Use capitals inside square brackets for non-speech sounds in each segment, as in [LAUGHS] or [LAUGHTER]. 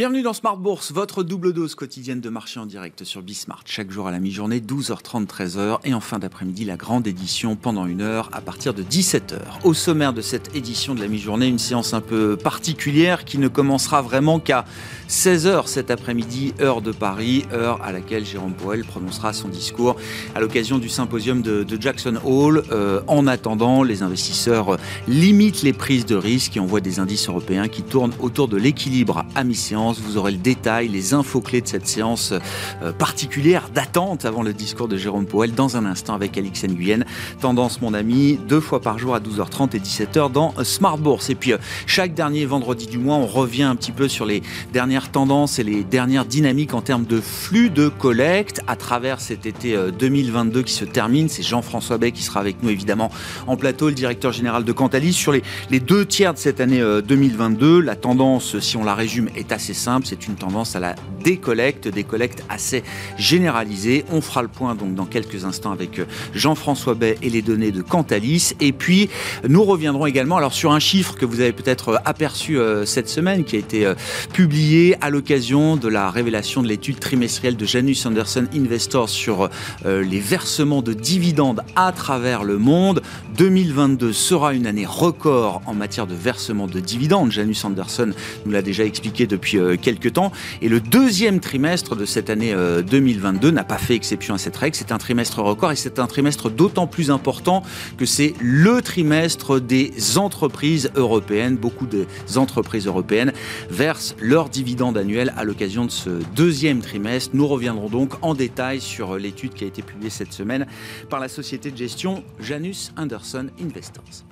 Bienvenue dans Smart Bourse, votre double dose quotidienne de marché en direct sur Bismart. Chaque jour à la mi-journée, 12h30, 13h. Et en fin d'après-midi, la grande édition pendant une heure à partir de 17h. Au sommaire de cette édition de la mi-journée, une séance un peu particulière qui ne commencera vraiment qu'à 16h cet après-midi, heure de Paris, heure à laquelle Jérôme Powell prononcera son discours à l'occasion du symposium de, Jackson Hall. Euh, en attendant, les investisseurs limitent les prises de risque et on voit des indices européens qui tournent autour de l'équilibre à mi-séance. Vous aurez le détail, les infos clés de cette séance euh, particulière d'attente avant le discours de Jérôme Powell dans un instant avec Alix Nguyen. Tendance, mon ami, deux fois par jour à 12h30 et 17h dans Smart Bourse. Et puis, euh, chaque dernier vendredi du mois, on revient un petit peu sur les dernières tendances et les dernières dynamiques en termes de flux de collecte à travers cet été 2022 euh, qui se termine. C'est Jean-François Bay qui sera avec nous évidemment en plateau, le directeur général de Cantalis. Sur les, les deux tiers de cette année 2022, euh, la tendance, si on la résume, est assez simple. C'est une tendance à la décollecte, des collectes assez généralisées. On fera le point donc dans quelques instants avec euh, Jean-François Bay et les données de Cantalis. Et puis, nous reviendrons également alors sur un chiffre que vous avez peut-être aperçu cette semaine qui a été publié à l'occasion de la révélation de l'étude trimestrielle de Janus Anderson Investors sur euh, les versements de dividendes à travers le monde. 2022 sera une année record en matière de versement de dividendes. Janus Anderson nous l'a déjà expliqué depuis euh, quelques temps. Et le deuxième trimestre de cette année 2022 euh, n'a pas fait exception à cette règle. C'est un trimestre record et c'est un trimestre d'autant plus important que c'est le trimestre des entreprises européennes. Beaucoup des entreprises européennes versent leurs dividendes annuel à l'occasion de ce deuxième trimestre. Nous reviendrons donc en détail sur l'étude qui a été publiée cette semaine par la société de gestion Janus Anderson Investors.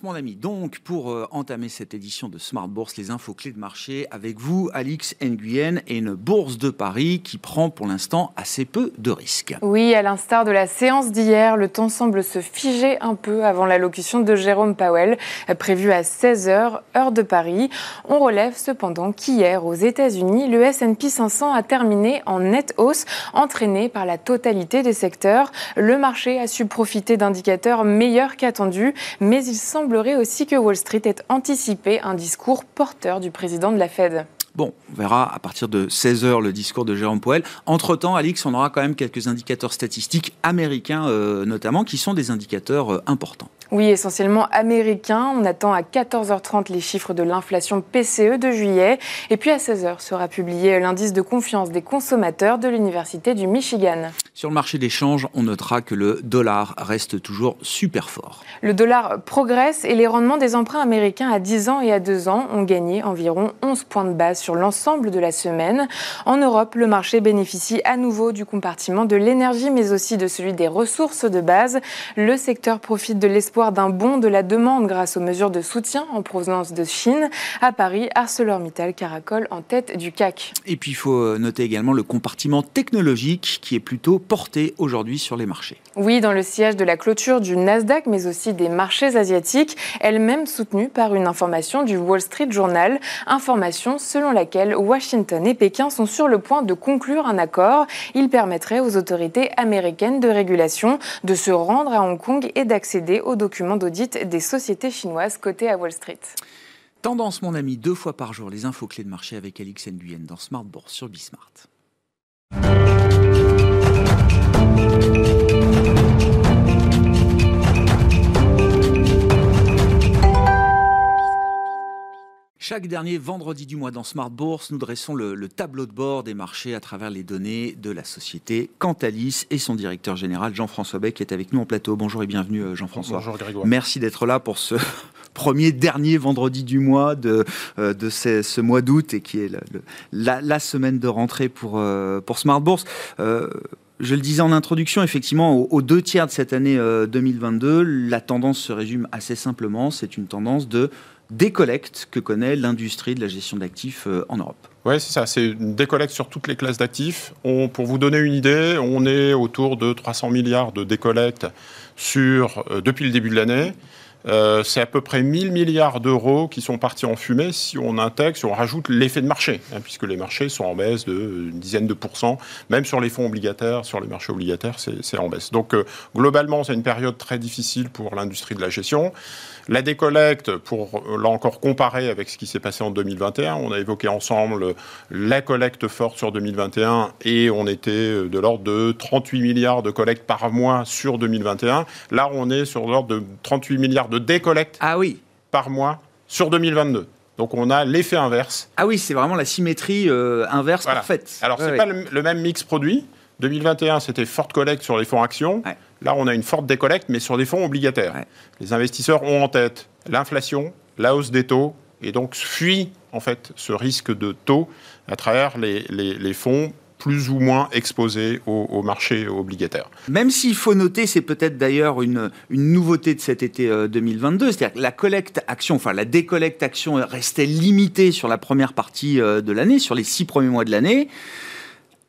Mon ami. Donc, pour euh, entamer cette édition de Smart Bourse, les infos clés de marché avec vous, Alix Nguyen, et une bourse de Paris qui prend pour l'instant assez peu de risques. Oui, à l'instar de la séance d'hier, le temps semble se figer un peu avant l'allocution de Jérôme Powell, prévue à 16h, heure de Paris. On relève cependant qu'hier, aux États-Unis, le S&P 500 a terminé en nette hausse, entraîné par la totalité des secteurs. Le marché a su profiter d'indicateurs meilleurs qu'attendus, mais il semblerait aussi que Wall Street ait anticipé un discours porteur du président de la Fed. Bon, on verra à partir de 16h le discours de Jérôme Powell. Entre-temps, Alix, on aura quand même quelques indicateurs statistiques américains euh, notamment qui sont des indicateurs euh, importants. Oui, essentiellement américain. On attend à 14h30 les chiffres de l'inflation PCE de juillet. Et puis à 16h sera publié l'indice de confiance des consommateurs de l'Université du Michigan. Sur le marché des changes, on notera que le dollar reste toujours super fort. Le dollar progresse et les rendements des emprunts américains à 10 ans et à 2 ans ont gagné environ 11 points de base sur l'ensemble de la semaine. En Europe, le marché bénéficie à nouveau du compartiment de l'énergie mais aussi de celui des ressources de base. Le secteur profite de l'espoir d'un bond de la demande grâce aux mesures de soutien en provenance de Chine. À Paris, ArcelorMittal caracole en tête du CAC. Et puis il faut euh, noter également le compartiment technologique qui est plutôt porté aujourd'hui sur les marchés. Oui, dans le siège de la clôture du Nasdaq, mais aussi des marchés asiatiques, elle-même soutenue par une information du Wall Street Journal, information selon laquelle Washington et Pékin sont sur le point de conclure un accord. Il permettrait aux autorités américaines de régulation de se rendre à Hong Kong et d'accéder aux documents d'audit des sociétés chinoises cotées à Wall Street. Tendance, mon ami, deux fois par jour, les infos clés de marché avec Alix Nguyen dans Smart Bourse sur Bismart. Chaque dernier vendredi du mois dans Smart Bourse, nous dressons le, tableau de bord des marchés à travers les données de la société Cantalis et son directeur général Jean-François Beck qui est avec nous en plateau. Bonjour et bienvenue euh, Jean-François. Bonjour Grégoire. Merci d'être là pour ce [LAUGHS] premier dernier vendredi du mois de, euh, de ce, mois d'août et qui est la, semaine de rentrée pour, euh, pour Smart Bourse. Je le disais en introduction, effectivement, aux, deux tiers de cette année 2022, la tendance se résume assez simplement. C'est une tendance de décollecte que connaît l'industrie de la gestion d'actifs euh, en Europe. Oui, c'est ça. C'est une décollecte sur toutes les classes d'actifs. pour vous donner une idée, on est autour de 300 milliards de décollecte sur, euh, depuis le début de l'année. Euh, c'est à peu près 1000 milliards d'euros qui sont partis en fumée si on intègre, si on rajoute l'effet de marché, hein, puisque les marchés sont en baisse de une dizaine de pourcents, même sur les fonds obligataires, sur les marchés obligataires, c'est en baisse. Donc euh, globalement, c'est une période très difficile pour l'industrie de la gestion. La décollecte, pour là encore comparer avec ce qui s'est passé en 2021, on a évoqué ensemble la collecte forte sur 2021 et on était de l'ordre de 38 milliards de collectes par mois sur 2021. Là, on est sur l'ordre de 38 milliards de décollecte ah oui. par mois sur 2022. Donc on a l'effet inverse. Ah oui, c'est vraiment la symétrie euh, inverse parfaite. Alors c'est n'est pas le, même mix produit. 2021, c'était forte collecte sur les fonds actions. Là, on a une forte décollecte, mais sur des fonds obligataires. Les investisseurs ont en tête l'inflation, la hausse des taux, et donc fuient en fait ce risque de taux à travers les, les fonds plus ou moins exposés au, marché obligataire. Même s'il faut noter, c'est peut-être d'ailleurs une, une, nouveauté de cet été 2022, euh, c'est-à-dire que la collecte action, enfin la décollecte action restait limitée sur la première partie euh, de l'année, sur les six premiers mois de l'année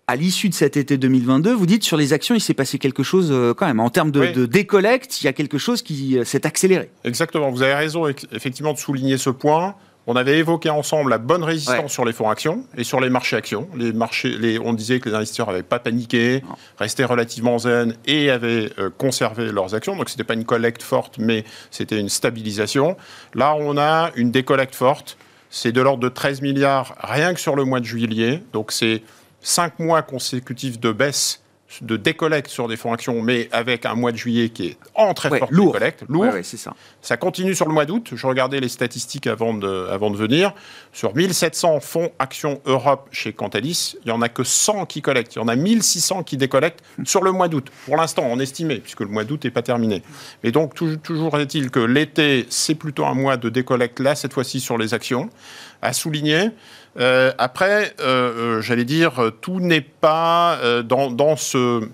à l'issue de cet été 2022, vous dites sur les actions, il s'est passé quelque chose euh, quand même. En termes de, de, décollecte, il y a quelque chose qui s'est accéléré. Exactement, vous avez raison effectivement de souligner ce point. On avait évoqué ensemble la bonne résistance sur les fonds actions et sur les marchés actions. Les marchés, les, on disait que les investisseurs n'avaient pas paniqué, restaient relativement zen et avaient euh, conservé leurs actions. Donc ce n'était pas une collecte forte, mais c'était une stabilisation. Là, on a une décollecte forte. C'est de l'ordre de 13 milliards rien que sur le mois de juillet. Donc c'est 5 mois consécutifs de baisse de décollecte sur des fonds actions, mais avec un mois de juillet qui est en très forte lourd. décollecte, lourd. c'est ça. Ça continue sur le mois d'août. Je regardais les statistiques avant de, avant de venir. Sur 1700 fonds actions Europe chez Cantalis, il n'y en a que 100 qui collectent. Il y en a 1600 qui décollectent sur le mois d'août. Pour l'instant, on estimait, puisque le mois d'août n'est pas terminé. Mais donc, toujours est-il que l'été, c'est plutôt un mois de décollecte, là, cette fois-ci, sur les actions. À souligner, euh, après, euh, euh, j'allais dire, tout n'est pas dans, ce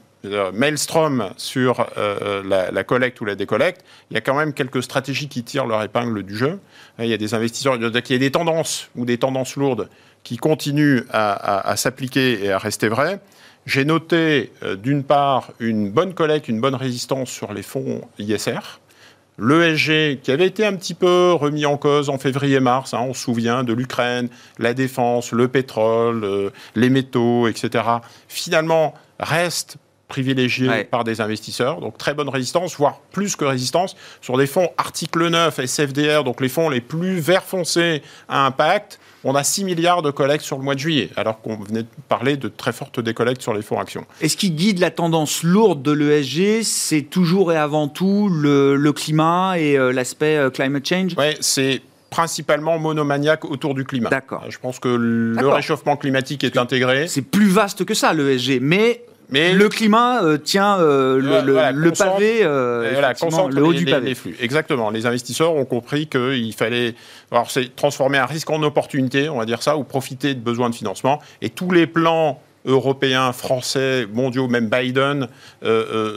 maelstrom sur la, collecte ou la décollecte. Il y a quand même quelques stratégies qui tirent leur épingle du jeu. Il y a des investisseurs, il y a des tendances ou des tendances lourdes qui continuent à, s'appliquer et à rester vraies. J'ai noté d'une part une bonne collecte, une bonne résistance sur les fonds ISR l'ESG, qui avait été un petit peu remis en cause en février-mars, hein, on se souvient de l'Ukraine, la défense, le pétrole, euh, les métaux, etc., finalement reste privilégié par des investisseurs. Donc très bonne résistance, voire plus que résistance, sur des fonds article 9, SFDR, donc les fonds les plus vert foncés à impact, on a 6 milliards de collectes sur le mois de juillet, alors qu'on venait de parler de très fortes décollectes sur les fonds actions. Et ce qui guide la tendance lourde de l'ESG, c'est toujours et avant tout le, climat et euh, l'aspect euh, climate change? Oui, c'est principalement monomaniaque autour du climat. D'accord. Je pense que le réchauffement climatique est intégré. C'est plus vaste que ça, l'ESG, mais mais le climat euh, tient euh, le, pavé, euh, le haut du pavé. Les flux. Exactement. Les investisseurs ont compris qu'il fallait alors, transformer un risque en opportunité, on va dire ça, ou profiter de besoins de financement. Et tous les plans européens, français, mondiaux, même Biden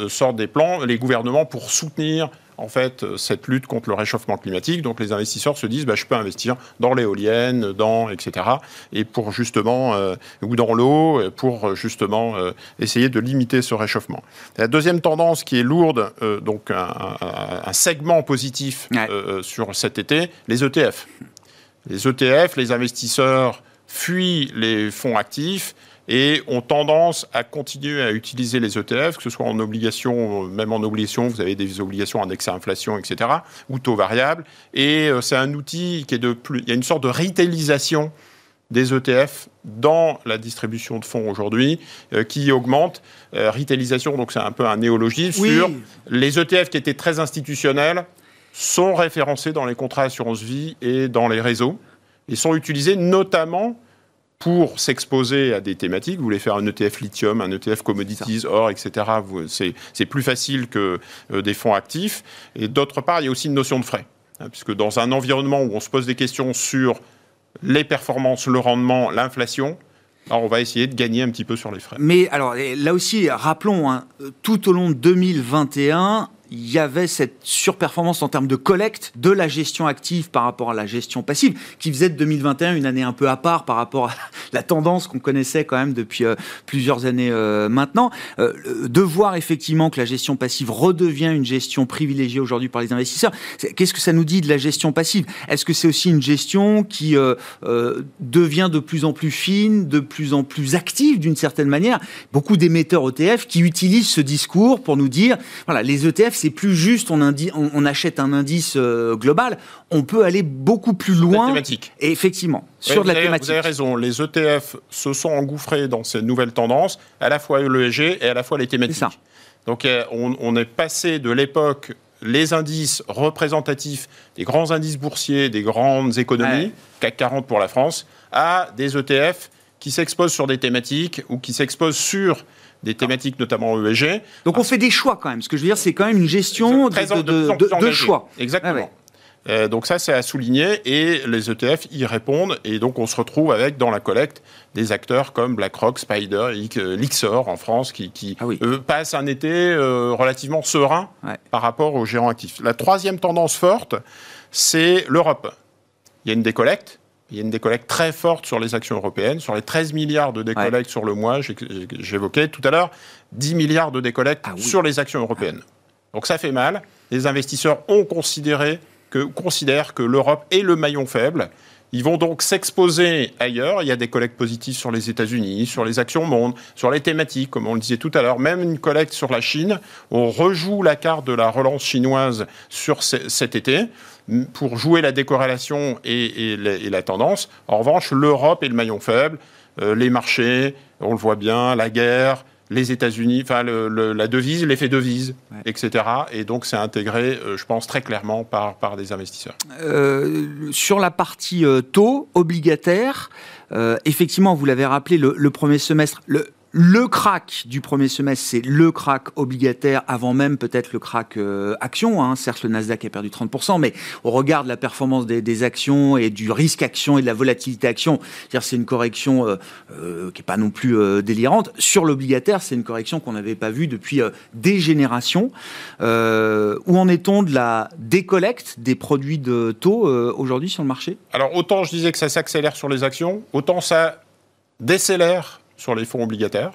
sortent des plans, les gouvernements pour soutenir en fait cette lutte contre le réchauffement climatique. Donc les investisseurs se disent bah, je peux investir dans l'éolienne, dans etc. Et pour justement euh, ou dans l'eau pour justement euh, essayer de limiter ce réchauffement. La deuxième tendance qui est lourde, euh, donc un, segment positif sur cet été, les ETF. Les ETF, les investisseurs fuient les fonds actifs et ont tendance à continuer à utiliser les ETF, que ce soit en obligation, même en obligation, vous avez des obligations indexées à inflation, etc., ou taux variable. Et euh, c'est un outil qui est de plus. Il y a une sorte de retailisation des ETF dans la distribution de fonds aujourd'hui euh, qui augmente. Euh, retailisation, donc c'est un peu un néologisme sur les ETF qui étaient très institutionnels sont référencés dans les contrats assurance vie et dans les réseaux et sont utilisés notamment pour s'exposer à des thématiques. Vous voulez faire un ETF lithium, un ETF commodities, or, etc. C'est plus facile que euh, des fonds actifs. Et d'autre part, il y a aussi une notion de frais. Hein, puisque dans un environnement où on se pose des questions sur les performances, le rendement, l'inflation, alors on va essayer de gagner un petit peu sur les frais. Mais alors là aussi, rappelons, hein, tout au long de 2021, il y avait cette surperformance en termes de collecte de la gestion active par rapport à la gestion passive, qui faisait de 2021 une année un peu à part par rapport à [LAUGHS] la tendance qu'on connaissait quand même depuis euh, plusieurs années euh, maintenant. Euh, de voir effectivement que la gestion passive redevient une gestion privilégiée aujourd'hui par les investisseurs, qu'est-ce que ça nous dit de la gestion passive? Est-ce que c'est aussi une gestion qui devient de plus en plus fine, de plus en plus active d'une certaine manière? Beaucoup d'émetteurs ETF qui utilisent ce discours pour nous dire, voilà, les ETF, c'est plus juste, on, on, achète un indice global, on peut aller beaucoup plus loin. Et effectivement, sur la thématique. Vous avez raison, les ETF se sont engouffrés dans ces nouvelles tendances, à la fois l'ESG et à la fois les thématiques. Ça. Donc euh, on, est passé de l'époque les indices représentatifs des grands indices boursiers, des grandes économies, CAC 40 pour la France, à des ETF qui s'exposent sur des thématiques ou qui s'exposent sur des thématiques notamment ESG. Donc on fait des choix quand même. Ce que je veux dire, c'est quand même une gestion de, choix. Exactement. Euh, donc ça, c'est à souligner et les ETF y répondent et donc on se retrouve avec dans la collecte des acteurs comme BlackRock, Spider, Lixor en France qui, ah passent un été euh, relativement serein par rapport aux gérants actifs. La troisième tendance forte, c'est l'Europe. Il y a une décollecte. Il y a une décollecte très forte sur les actions européennes. Sur les 13 milliards de décollecte sur le mois, j'évoquais tout à l'heure, 10 milliards de décollecte ah sur les actions européennes. Donc ça fait mal. Les investisseurs ont considéré que, considèrent que l'Europe est le maillon faible. Ils vont donc s'exposer ailleurs. Il y a des collectes positives sur les États-Unis, sur les actions monde, sur les thématiques, comme on le disait tout à l'heure. Même une collecte sur la Chine. On rejoue la carte de la relance chinoise sur cet été pour jouer la décorrélation et, la, tendance. En revanche, l'Europe est le maillon faible. Euh, les marchés, on le voit bien, la guerre, les États-Unis, enfin la devise, l'effet devise, etc. Et donc c'est intégré, euh, je pense, très clairement par, par des investisseurs. Euh, sur la partie euh, taux obligataire, effectivement, vous l'avez rappelé, le, le, premier semestre, le, le crack du premier semestre, c'est le crack obligataire avant même peut-être le crack euh, action. Hein. Certes, le Nasdaq a perdu 30%, mais au regard de la performance des, actions et du risque action et de la volatilité action, c'est une correction euh, euh, qui n'est pas non plus délirante. Sur l'obligataire, c'est une correction qu'on n'avait pas vue depuis des générations. où en est-on de la décollecte des produits de taux aujourd'hui sur le marché? Alors autant je disais que ça s'accélère sur les actions, autant ça décélère sur les fonds obligataires.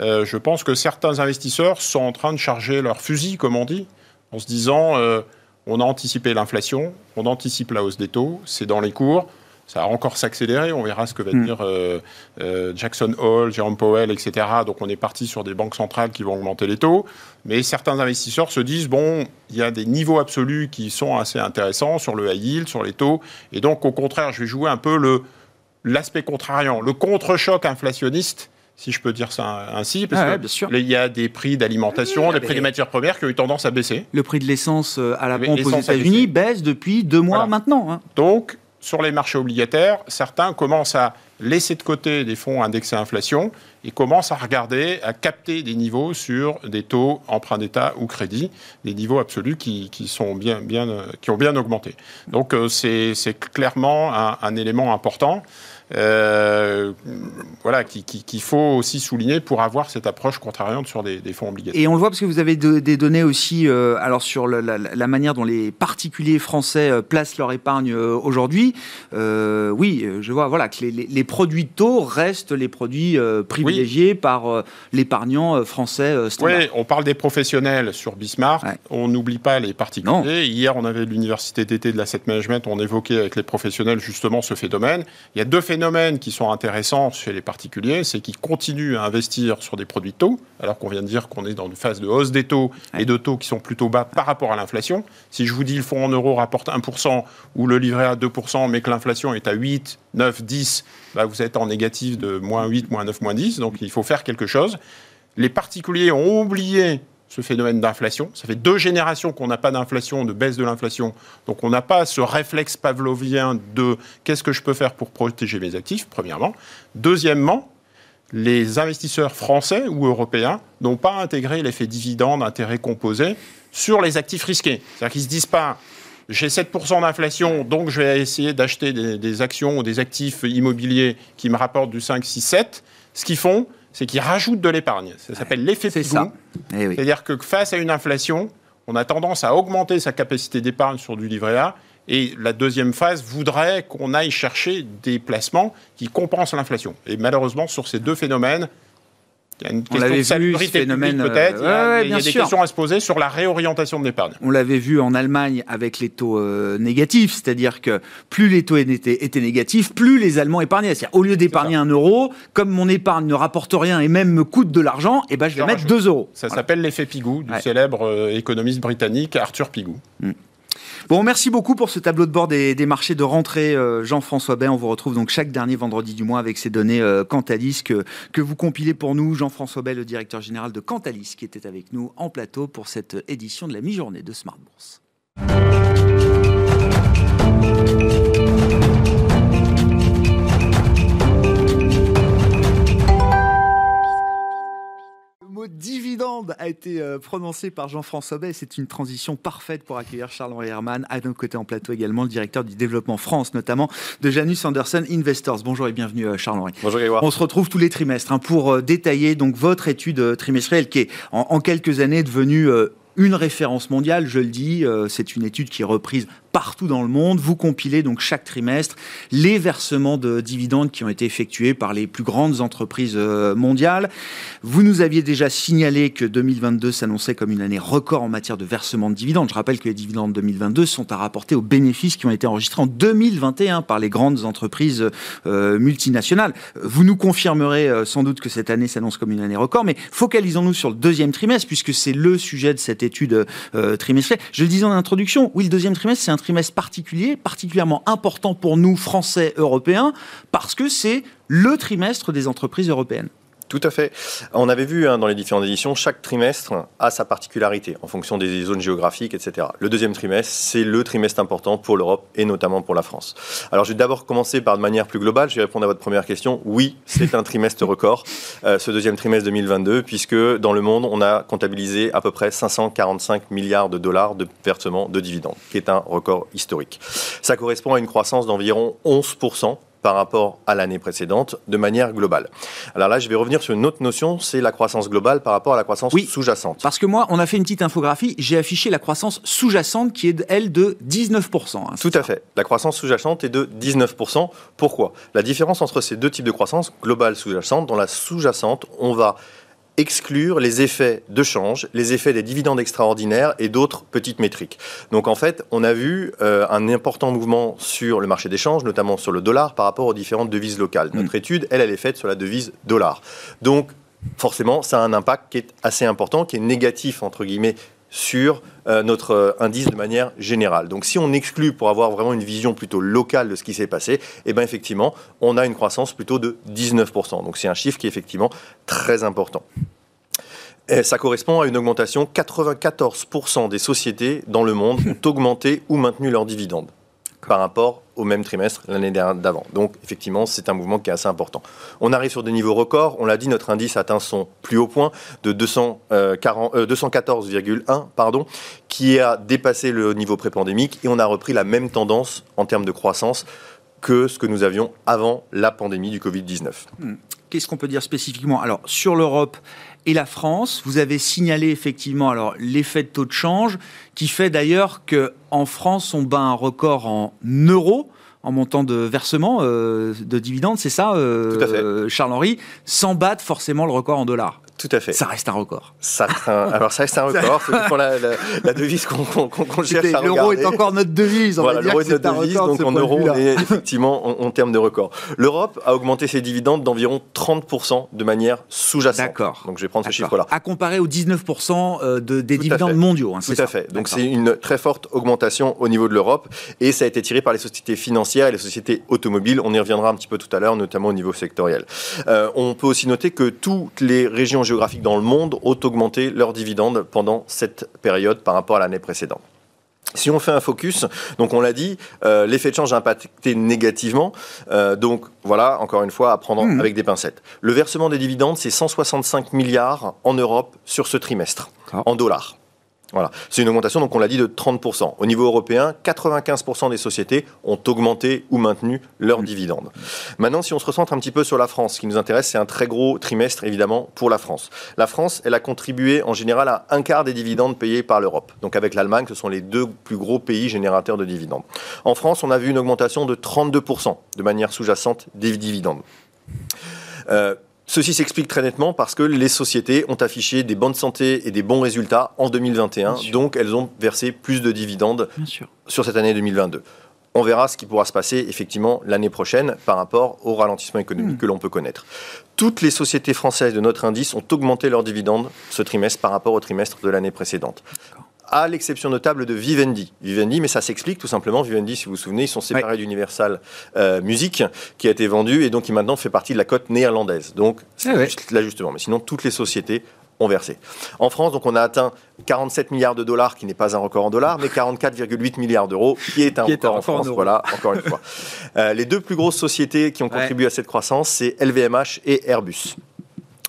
Euh, je pense que certains investisseurs sont en train de charger leur fusil, comme on dit, en se disant euh, on a anticipé l'inflation, on anticipe la hausse des taux, c'est dans les cours, ça va encore s'accélérer, on verra ce que va hmm. dire euh, Jackson Hole, Jerome Powell, etc. Donc on est parti sur des banques centrales qui vont augmenter les taux, mais certains investisseurs se disent bon, il y a des niveaux absolus qui sont assez intéressants sur le high yield, sur les taux, et donc au contraire, je vais jouer un peu le l'aspect contrariant, le contre-choc inflationniste, si je peux dire ça ainsi, parce ah qu'il y a des prix d'alimentation, des prix des matières premières qui ont eu tendance à baisser. Le prix de l'essence euh, à la pompe aux États-Unis baisse depuis deux mois maintenant. Hein. Donc, sur les marchés obligataires, certains commencent à laisser de côté des fonds indexés à inflation et commencent à regarder, à capter des niveaux sur des taux emprunt d'État ou crédit, des niveaux absolus qui, sont bien, bien, qui ont bien augmenté. Donc euh, c'est clairement un élément important. Euh, voilà, qu'il faut aussi souligner pour avoir cette approche contrariante sur des, fonds obligataires. Et on le voit parce que vous avez des données aussi euh, alors sur la, manière dont les particuliers français euh, placent leur épargne aujourd'hui. oui, je vois voilà, que les, produits de taux restent les produits privilégiés par l'épargnant français standard. Oui, on parle des professionnels sur Bismarck, on n'oublie pas les particuliers. Hier, on avait l'université d'été de l'asset management, on évoquait avec les professionnels justement ce phénomène. Il y a deux phénomènes phénomènes qui sont intéressants chez les particuliers, c'est qu'ils continuent à investir sur des produits de taux, alors qu'on vient de dire qu'on est dans une phase de hausse des taux et de taux qui sont plutôt bas par rapport à l'inflation. Si je vous dis le fonds en euros rapporte 1% ou le livret à 2%, mais que l'inflation est à 8, 9, 10, bah vous êtes en négatif de moins 8, moins 9, moins 10, donc il faut faire quelque chose. Les particuliers ont oublié ce phénomène d'inflation. Ça fait deux générations qu'on n'a pas d'inflation, de baisse de l'inflation. Donc on n'a pas ce réflexe pavlovien de qu'est-ce que je peux faire pour protéger mes actifs, premièrement. Deuxièmement, les investisseurs français ou européens n'ont pas intégré l'effet dividende, intérêt composé sur les actifs risqués. C'est-à-dire qu'ils ne se disent pas j'ai 7% d'inflation, donc je vais essayer d'acheter des, des, actions ou des actifs immobiliers qui me rapportent du 5, 6, 7. Ce qu'ils font, c'est qu'ils rajoutent de l'épargne. Ça s'appelle l'effet de C'est ça. Eh C'est-à-dire que face à une inflation, on a tendance à augmenter sa capacité d'épargne sur du livret A. Et la deuxième phase voudrait qu'on aille chercher des placements qui compensent l'inflation. Et malheureusement, sur ces deux phénomènes, il y a une question de salubrité phénomène peut-être. il y a, des questions à se poser sur la réorientation de l'épargne. On l'avait vu en Allemagne avec les taux euh, négatifs, c'est-à-dire que plus les taux étaient, étaient négatifs, plus les Allemands épargnaient. C'est-à-dire au lieu d'épargner un euro, comme mon épargne ne rapporte rien et même me coûte de l'argent, eh ben je vais mettre 2 euros. Ça s'appelle l'effet Pigou du célèbre euh, économiste britannique Arthur Pigou. Mm. Bon, merci beaucoup pour ce tableau de bord des, marchés de rentrée, euh, Jean-François Bay. On vous retrouve donc chaque dernier vendredi du mois avec ces données euh, Cantalis que, vous compilez pour nous. Jean-François Bay, le directeur général de Cantalis, qui était avec nous en plateau pour cette édition de la mi-journée de Smart Bourse. Dividende a été euh, prononcé par Jean-François Bay. C'est une transition parfaite pour accueillir Charles-Henri Hermann. À nos côtés en plateau également, le directeur du développement France, notamment de Janus Anderson Investors. Bonjour et bienvenue euh, Charles-Henri. Bonjour Grégoire. On se retrouve tous les trimestres hein, pour euh, détailler donc votre étude trimestrielle qui est en, quelques années devenue une référence mondiale, je le dis, c'est une étude qui est reprise partout dans le monde. Vous compilez donc chaque trimestre les versements de dividendes qui ont été effectués par les plus grandes entreprises euh, mondiales. Vous nous aviez déjà signalé que 2022 s'annonçait comme une année record en matière de versement de dividendes. Je rappelle que les dividendes 2022 sont à rapporter aux bénéfices qui ont été enregistrés en 2021 par les grandes entreprises euh, multinationales. Vous nous confirmerez euh, sans doute que cette année s'annonce comme une année record, mais focalisons-nous sur le deuxième trimestre puisque c'est le sujet de cette étude trimestrielle. Je le disais en introduction, oui, le deuxième trimestre, c'est un trimestre particulier, particulièrement important pour nous, Français, Européens, parce que c'est le trimestre des entreprises européennes. Tout à fait. On avait vu hein, dans les différentes éditions, chaque trimestre a sa particularité en fonction des zones géographiques, etc. Le deuxième trimestre, c'est le trimestre important pour l'Europe et notamment pour la France. Alors, je vais d'abord commencer par de manière plus globale. Je vais répondre à votre première question. Oui, c'est un trimestre record, euh, ce deuxième trimestre 2022, puisque dans le monde, on a comptabilisé à peu près 545 milliards de dollars de versements de dividendes, qui est un record historique. Ça correspond à une croissance d'environ 11 par rapport à l'année précédente de manière globale. Alors là, je vais revenir sur une autre notion, c'est la croissance globale par rapport à la croissance sous-jacente. Parce que moi, on a fait une petite infographie, j'ai affiché la croissance sous-jacente qui est, elle, de 19%. Hein, Tout à fait. La croissance sous-jacente est de 19%. Pourquoi? La différence entre ces deux types de croissance, globale sous-jacente, dans la sous-jacente, on va exclure les effets de change, les effets des dividendes extraordinaires et d'autres petites métriques. Donc en fait, on a vu euh, un important mouvement sur le marché des changes, notamment sur le dollar par rapport aux différentes devises locales. Mm. Notre étude, elle, elle est faite sur la devise dollar. Donc forcément, ça a un impact qui est assez important, qui est négatif, entre guillemets, sur euh, notre euh, indice de manière générale. Donc si on exclut pour avoir vraiment une vision plutôt locale de ce qui s'est passé, eh bien effectivement, on a une croissance plutôt de 19%. Donc c'est un chiffre qui est effectivement très important. Ça correspond à une augmentation. 94% des sociétés dans le monde ont augmenté ou maintenu leurs dividendes par rapport au même trimestre l'année d'avant. Donc effectivement, c'est un mouvement qui est assez important. On arrive sur des niveaux records. On l'a dit, notre indice atteint son plus haut point de 214,1, euh, euh, pardon, qui a dépassé le niveau pré-pandémique et on a repris la même tendance en termes de croissance que ce que nous avions avant la pandémie du Covid-19. Hmm. Qu'est-ce qu'on peut dire spécifiquement? Alors sur l'Europe, et la France. Vous avez signalé effectivement alors l'effet de taux de change qui fait d'ailleurs que en France on bat un record en euros en montant de versement euh, de dividendes, c'est ça, euh, Charles-Henri, sans battre forcément le record en dollars. Tout à fait. Ça reste un record. Ça [LAUGHS] alors ça reste un record. C'est la, la, la, devise qu'on qu cherche à L'euro est encore notre devise. On voilà, l'euro est notre devise, donc en euros, on est effectivement en, termes de record. L'Europe a augmenté ses dividendes d'environ 30% de manière sous-jacente. D'accord. Donc je vais prendre ce chiffre-là. À comparer aux 19% euh, de, des dividendes mondiaux. Hein, Tout à fait. Donc c'est une très forte augmentation au niveau de l'Europe et ça a été tiré par les sociétés financières et les sociétés automobiles. On y reviendra un petit peu tout à l'heure, notamment au niveau sectoriel. Euh, on peut aussi noter que toutes les régions géographiques dans le monde ont augmenté leurs dividendes pendant cette période par rapport à l'année précédente. Si on fait un focus, donc on l'a dit, euh, l'effet de change a impacté négativement. Euh, donc voilà, encore une fois, à prendre mmh. avec des pincettes. Le versement des dividendes, c'est 165 milliards en Europe sur ce trimestre, en dollars. Voilà. C'est une augmentation, donc on l'a dit, de 30%. Au niveau européen, 95% des sociétés ont augmenté ou maintenu leurs dividendes. Maintenant, si on se recentre un petit peu sur la France, ce qui nous intéresse, c'est un très gros trimestre, évidemment, pour la France. La France, elle a contribué en général à un quart des dividendes payés par l'Europe. Donc avec l'Allemagne, ce sont les deux plus gros pays générateurs de dividendes. En France, on a vu une augmentation de 32% de manière sous-jacente des dividendes. Euh, Ceci s'explique très nettement parce que les sociétés ont affiché des bonnes santé et des bons résultats en 2021, donc elles ont versé plus de dividendes sur cette année 2022. On verra ce qui pourra se passer effectivement l'année prochaine par rapport au ralentissement économique hmm. que l'on peut connaître. Toutes les sociétés françaises de notre indice ont augmenté leurs dividendes ce trimestre par rapport au trimestre de l'année précédente à l'exception notable de Vivendi. Vivendi, mais ça s'explique tout simplement. Vivendi, si vous vous souvenez, ils sont séparés d'Universal euh, Music, qui a été vendu et donc qui maintenant fait partie de la cote néerlandaise. Donc, c'est ah juste l'ajustement. Mais sinon, toutes les sociétés ont versé. En France, donc, on a atteint 47 milliards de dollars, qui n'est pas un record en dollars, mais 44,8 milliards d'euros, qui est un record en France. voilà, encore une fois. [LAUGHS] Euh, les deux plus grosses sociétés qui ont contribué à cette croissance, c'est LVMH et Airbus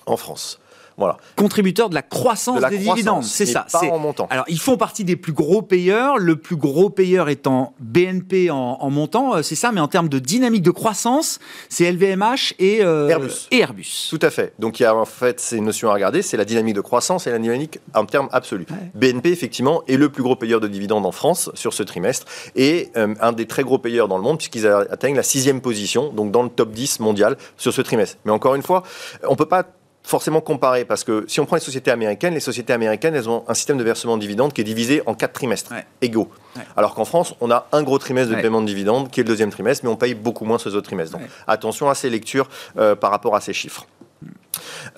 en France. Voilà. Contributeur de la croissance des dividendes, c'est ça. Pas en montant. Alors, ils font partie des plus gros payeurs. Le plus gros payeur étant BNP en, montant, euh, c'est ça. Mais en termes de dynamique de croissance, c'est LVMH et, euh, Airbus. et Airbus. Tout à fait. Donc, il y a en fait ces notions à regarder. C'est la dynamique de croissance et la dynamique en termes absolus. BNP, effectivement, est le plus gros payeur de dividendes en France sur ce trimestre et euh, un des très gros payeurs dans le monde puisqu'ils atteignent la sixième position, donc dans le top 10 mondial sur ce trimestre. Mais encore une fois, on ne peut pas forcément comparer parce que si on prend les sociétés américaines, les sociétés américaines, elles ont un système de versement de dividendes qui est divisé en quatre trimestres égaux. Alors qu'en France, on a un gros trimestre de paiement de dividendes qui est le deuxième trimestre, mais on paye beaucoup moins ce autres trimestres. Donc attention à ces lectures euh, par rapport à ces chiffres.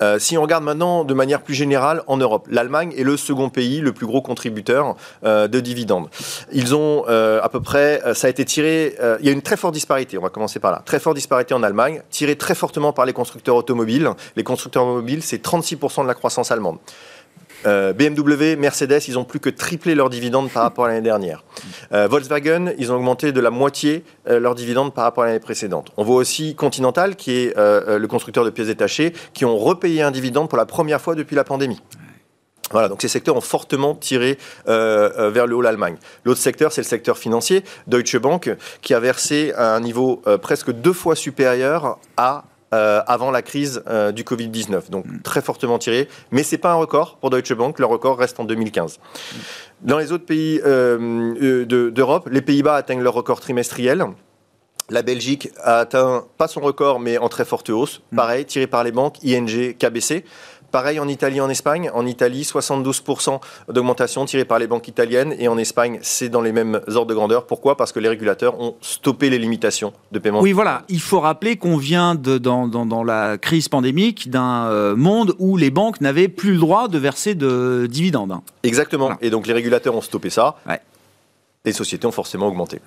Euh, si on regarde maintenant de manière plus générale en Europe, l'Allemagne est le second pays le plus gros contributeur euh, de dividendes. Ils ont euh, à peu près, ça a été tiré, il y a une très forte disparité, on va commencer par là, très forte disparité en Allemagne, tirée très fortement par les constructeurs automobiles. Les constructeurs automobiles, c'est 36% de la croissance allemande. Euh, BMW, Mercedes, ils ont plus que triplé leurs dividendes par rapport à l'année dernière. Euh, Volkswagen, ils ont augmenté de la moitié euh, leurs dividendes par rapport à l'année précédente. On voit aussi Continental, qui est le constructeur de pièces détachées, qui ont repayé un dividende pour la première fois depuis la pandémie. Voilà, donc ces secteurs ont fortement tiré vers le haut l'Allemagne. L'autre secteur, c'est le secteur financier. Deutsche Bank, qui a versé à un niveau presque deux fois supérieur à euh, avant la crise euh, du Covid-19. Donc mm. très fortement tiré. Mais ce n'est pas un record pour Deutsche Bank. Le record reste en 2015. Dans les autres pays euh, d'Europe, les Pays-Bas atteignent leur record trimestriel. La Belgique a atteint, pas son record, mais en très forte hausse. Mm. Pareil, tiré par les banques ING, KBC. Pareil en Italie, en Espagne. En Italie, 72% d'augmentation tirée par les banques italiennes. Et en Espagne, c'est dans les mêmes ordres de grandeur. Pourquoi? Parce que les régulateurs ont stoppé les limitations de paiement. Oui, voilà. Il faut rappeler qu'on vient de, dans, dans, la crise pandémique d'un euh, monde où les banques n'avaient plus le droit de verser de dividendes. Exactement. Et donc les régulateurs ont stoppé ça. Les sociétés ont forcément augmenté.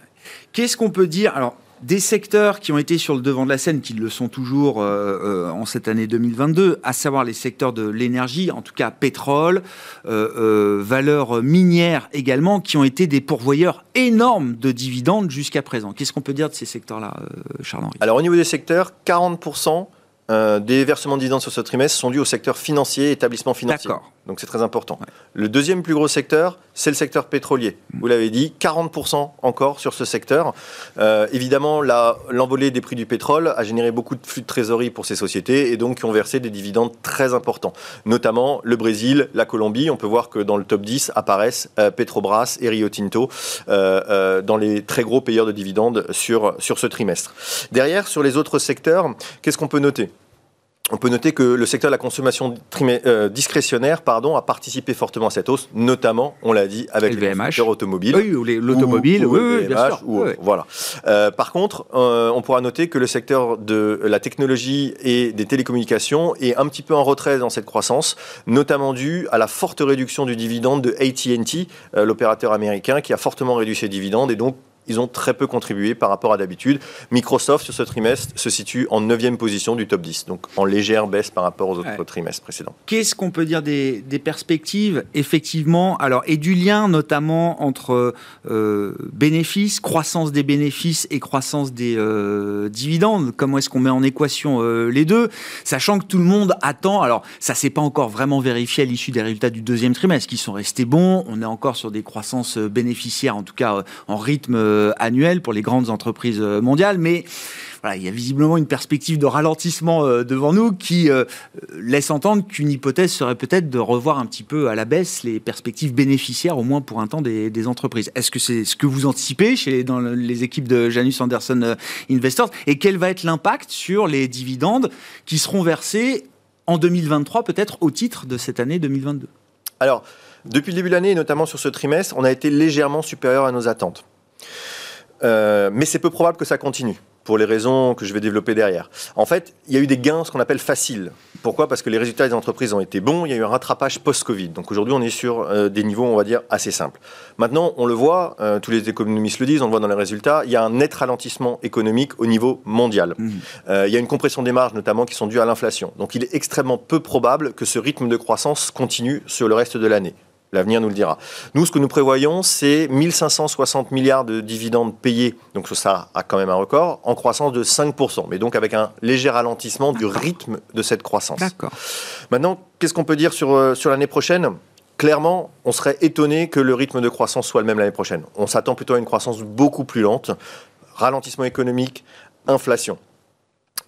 Qu'est-ce qu'on peut dire? Alors, des secteurs qui ont été sur le devant de la scène, qui le sont toujours euh, euh, en cette année 2022, à savoir les secteurs de l'énergie, en tout cas pétrole, euh, valeurs minières également, qui ont été des pourvoyeurs énormes de dividendes jusqu'à présent. Qu'est-ce qu'on peut dire de ces secteurs-là, Charles-Henri? Alors au niveau des secteurs, 40% des versements de dividendes sur ce trimestre sont dus au secteur financier, établissement financier. D'accord. Donc c'est très important. Le deuxième plus gros secteur, c'est le secteur pétrolier. Vous l'avez dit, 40% encore sur ce secteur. Euh, évidemment, l'envolée des prix du pétrole a généré beaucoup de flux de trésorerie pour ces sociétés et donc qui ont versé des dividendes très importants. Notamment le Brésil, la Colombie. On peut voir que dans le top 10 apparaissent euh, Petrobras et Rio Tinto euh, dans les très gros payeurs de dividendes sur, sur ce trimestre. Derrière, sur les autres secteurs, qu'est-ce qu'on peut noter? On peut noter que le secteur de la consommation euh, discrétionnaire pardon, a participé fortement à cette hausse, notamment, on l'a dit, avec le les automobiles. Oui, ou l'automobile, oui, bien sûr. Voilà. Euh, par contre, euh, on pourra noter que le secteur de la technologie et des télécommunications est un petit peu en retrait dans cette croissance, notamment dû à la forte réduction du dividende de AT&T, l'opérateur américain, qui a fortement réduit ses dividendes et donc ils ont très peu contribué par rapport à d'habitude. Microsoft, sur ce trimestre, se situe en 9 position du top 10, donc en légère baisse par rapport aux autres trimestres précédents. Qu'est-ce qu'on peut dire des, perspectives Effectivement, alors, et du lien notamment entre euh, bénéfices, croissance des bénéfices et croissance des euh, dividendes? Comment est-ce qu'on met en équation euh, les deux? Sachant que tout le monde attend, alors ça s'est pas encore vraiment vérifié à l'issue des résultats du deuxième trimestre, qui sont restés bons. On est encore sur des croissances bénéficiaires, en tout cas en rythme annuel pour les grandes entreprises euh, mondiales, mais il y a visiblement une perspective de ralentissement euh, devant nous qui laisse entendre qu'une hypothèse serait peut-être de revoir un petit peu à la baisse les perspectives bénéficiaires, au moins pour un temps, des, entreprises. Est-ce que c'est ce que vous anticipez chez, dans les équipes de Janus Anderson Investors Et quel va être l'impact sur les dividendes qui seront versés en 2023, peut-être au titre de cette année 2022 Alors, depuis le début de l'année, et notamment sur ce trimestre, on a été légèrement supérieur à nos attentes. Euh, mais c'est peu probable que ça continue, pour les raisons que je vais développer derrière. En fait, il y a eu des gains, ce qu'on appelle faciles. Pourquoi? Parce que les résultats des entreprises ont été bons, il y a eu un rattrapage post-Covid. Donc aujourd'hui, on est sur euh, des niveaux, on va dire, assez simples. Maintenant, on le voit, euh, tous les économistes le disent, on le voit dans les résultats, il y a un net ralentissement économique au niveau mondial. Mmh. il y a une compression des marges, notamment, qui sont dues à l'inflation. Donc il est extrêmement peu probable que ce rythme de croissance continue sur le reste de l'année. L'avenir nous le dira. Nous, ce que nous prévoyons, c'est 1560 milliards de dividendes payés, donc ça a quand même un record, en croissance de 5%, mais donc avec un léger ralentissement du rythme de cette croissance. D'accord. Maintenant, qu'est-ce qu'on peut dire sur, euh, sur l'année prochaine? Clairement, on serait étonné que le rythme de croissance soit le même l'année prochaine. On s'attend plutôt à une croissance beaucoup plus lente, ralentissement économique, inflation.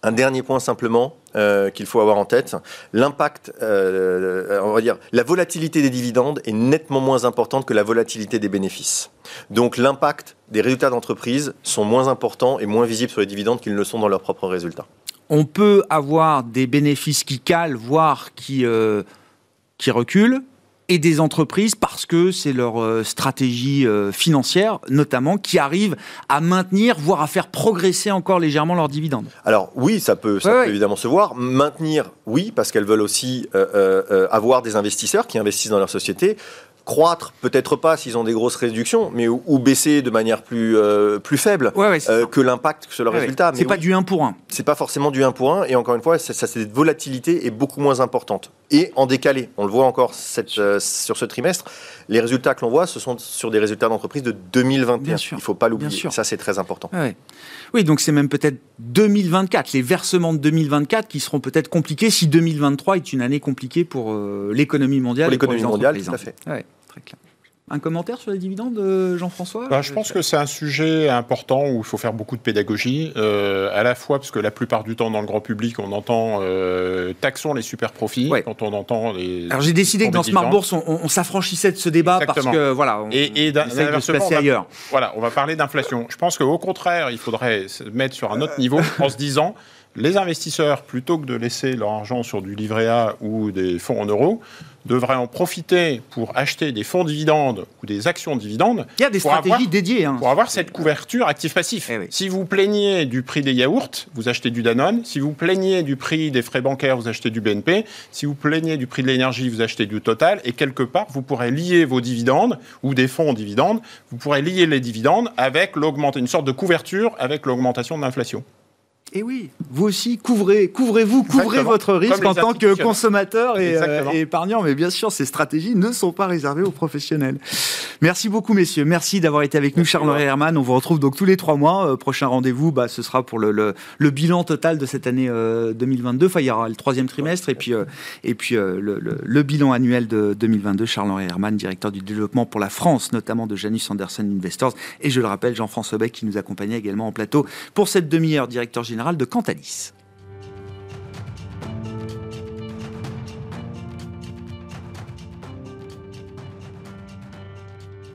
Un dernier point simplement euh, qu'il faut avoir en tête, l'impact, euh, on va dire, la volatilité des dividendes est nettement moins importante que la volatilité des bénéfices. Donc l'impact des résultats d'entreprise sont moins importants et moins visibles sur les dividendes qu'ils ne le sont dans leurs propres résultats. On peut avoir des bénéfices qui calent, voire qui, euh, qui reculent, et des entreprises parce que c'est leur euh, stratégie euh, financière, notamment, qui arrive à maintenir, voire à faire progresser encore légèrement leurs dividendes. Alors oui, ça peut, évidemment se voir. Maintenir, oui, parce qu'elles veulent aussi euh, avoir des investisseurs qui investissent dans leur société croître, peut-être pas s'ils ont des grosses réductions, mais ou, baisser de manière plus, euh, plus faible euh, que l'impact sur le résultat. C'est pas du 1 pour 1. C'est pas forcément du 1 pour 1, et encore une fois, ça, cette volatilité est beaucoup moins importante. Et en décalé, on le voit encore cette, euh, sur ce trimestre, les résultats que l'on voit, ce sont sur des résultats d'entreprise de 2021. Il ne faut pas l'oublier. Ça, c'est très important. Oui, donc c'est même peut-être 2024, les versements de 2024 qui seront peut-être compliqués si 2023 est une année compliquée pour l'économie mondiale. Pour l'économie mondiale, tout à fait. Très clair. Un commentaire sur les dividendes, Jean-François? Bah, Je pense que c'est un sujet important où il faut faire beaucoup de pédagogie, euh, à la fois parce que la plupart du temps dans le grand public, on entend euh, taxons les super profits quand on entend les. Alors j'ai décidé que dans Smart Bourse, on, s'affranchissait de ce débat parce que voilà, on, et, et de se passer ailleurs. Voilà, on va parler d'inflation. Je pense qu'au contraire, il faudrait se mettre sur un autre niveau en se disant les investisseurs, plutôt que de laisser leur argent sur du livret A ou des fonds en euros, devraient en profiter pour acheter des fonds dividendes ou des actions dividendes. Il y a des stratégies dédiées. Hein. Pour avoir cette couverture actif-passif. Eh si vous plaignez du prix des yaourts, vous achetez du Danone. Si vous plaignez du prix des frais bancaires, vous achetez du BNP. Si vous plaignez du prix de l'énergie, vous achetez du Total. Et quelque part, vous pourrez lier vos dividendes ou des fonds dividendes. Vous pourrez lier les dividendes avec l'augmentation, une sorte de couverture avec l'augmentation de l'inflation. Et oui, vous aussi, couvrez, couvrez-vous, couvrez votre risque en tant que consommateur euh, et, épargnant. Mais bien sûr, ces stratégies ne sont pas réservées aux professionnels. Merci beaucoup, messieurs. Merci d'avoir été avec nous, Charles-Henri Herman. On vous retrouve donc tous les trois mois. Euh, prochain rendez-vous, bah, ce sera pour le, le, bilan total de cette année 2022. Euh, enfin, il y aura le troisième trimestre et puis, et puis le, le, bilan annuel de 2022. Charles-Henri Herman, directeur du développement pour la France, notamment de Janus Anderson Investors. Et je le rappelle, Jean-François Beck qui nous accompagnait également en plateau pour cette demi-heure, directeur général de Cantalis.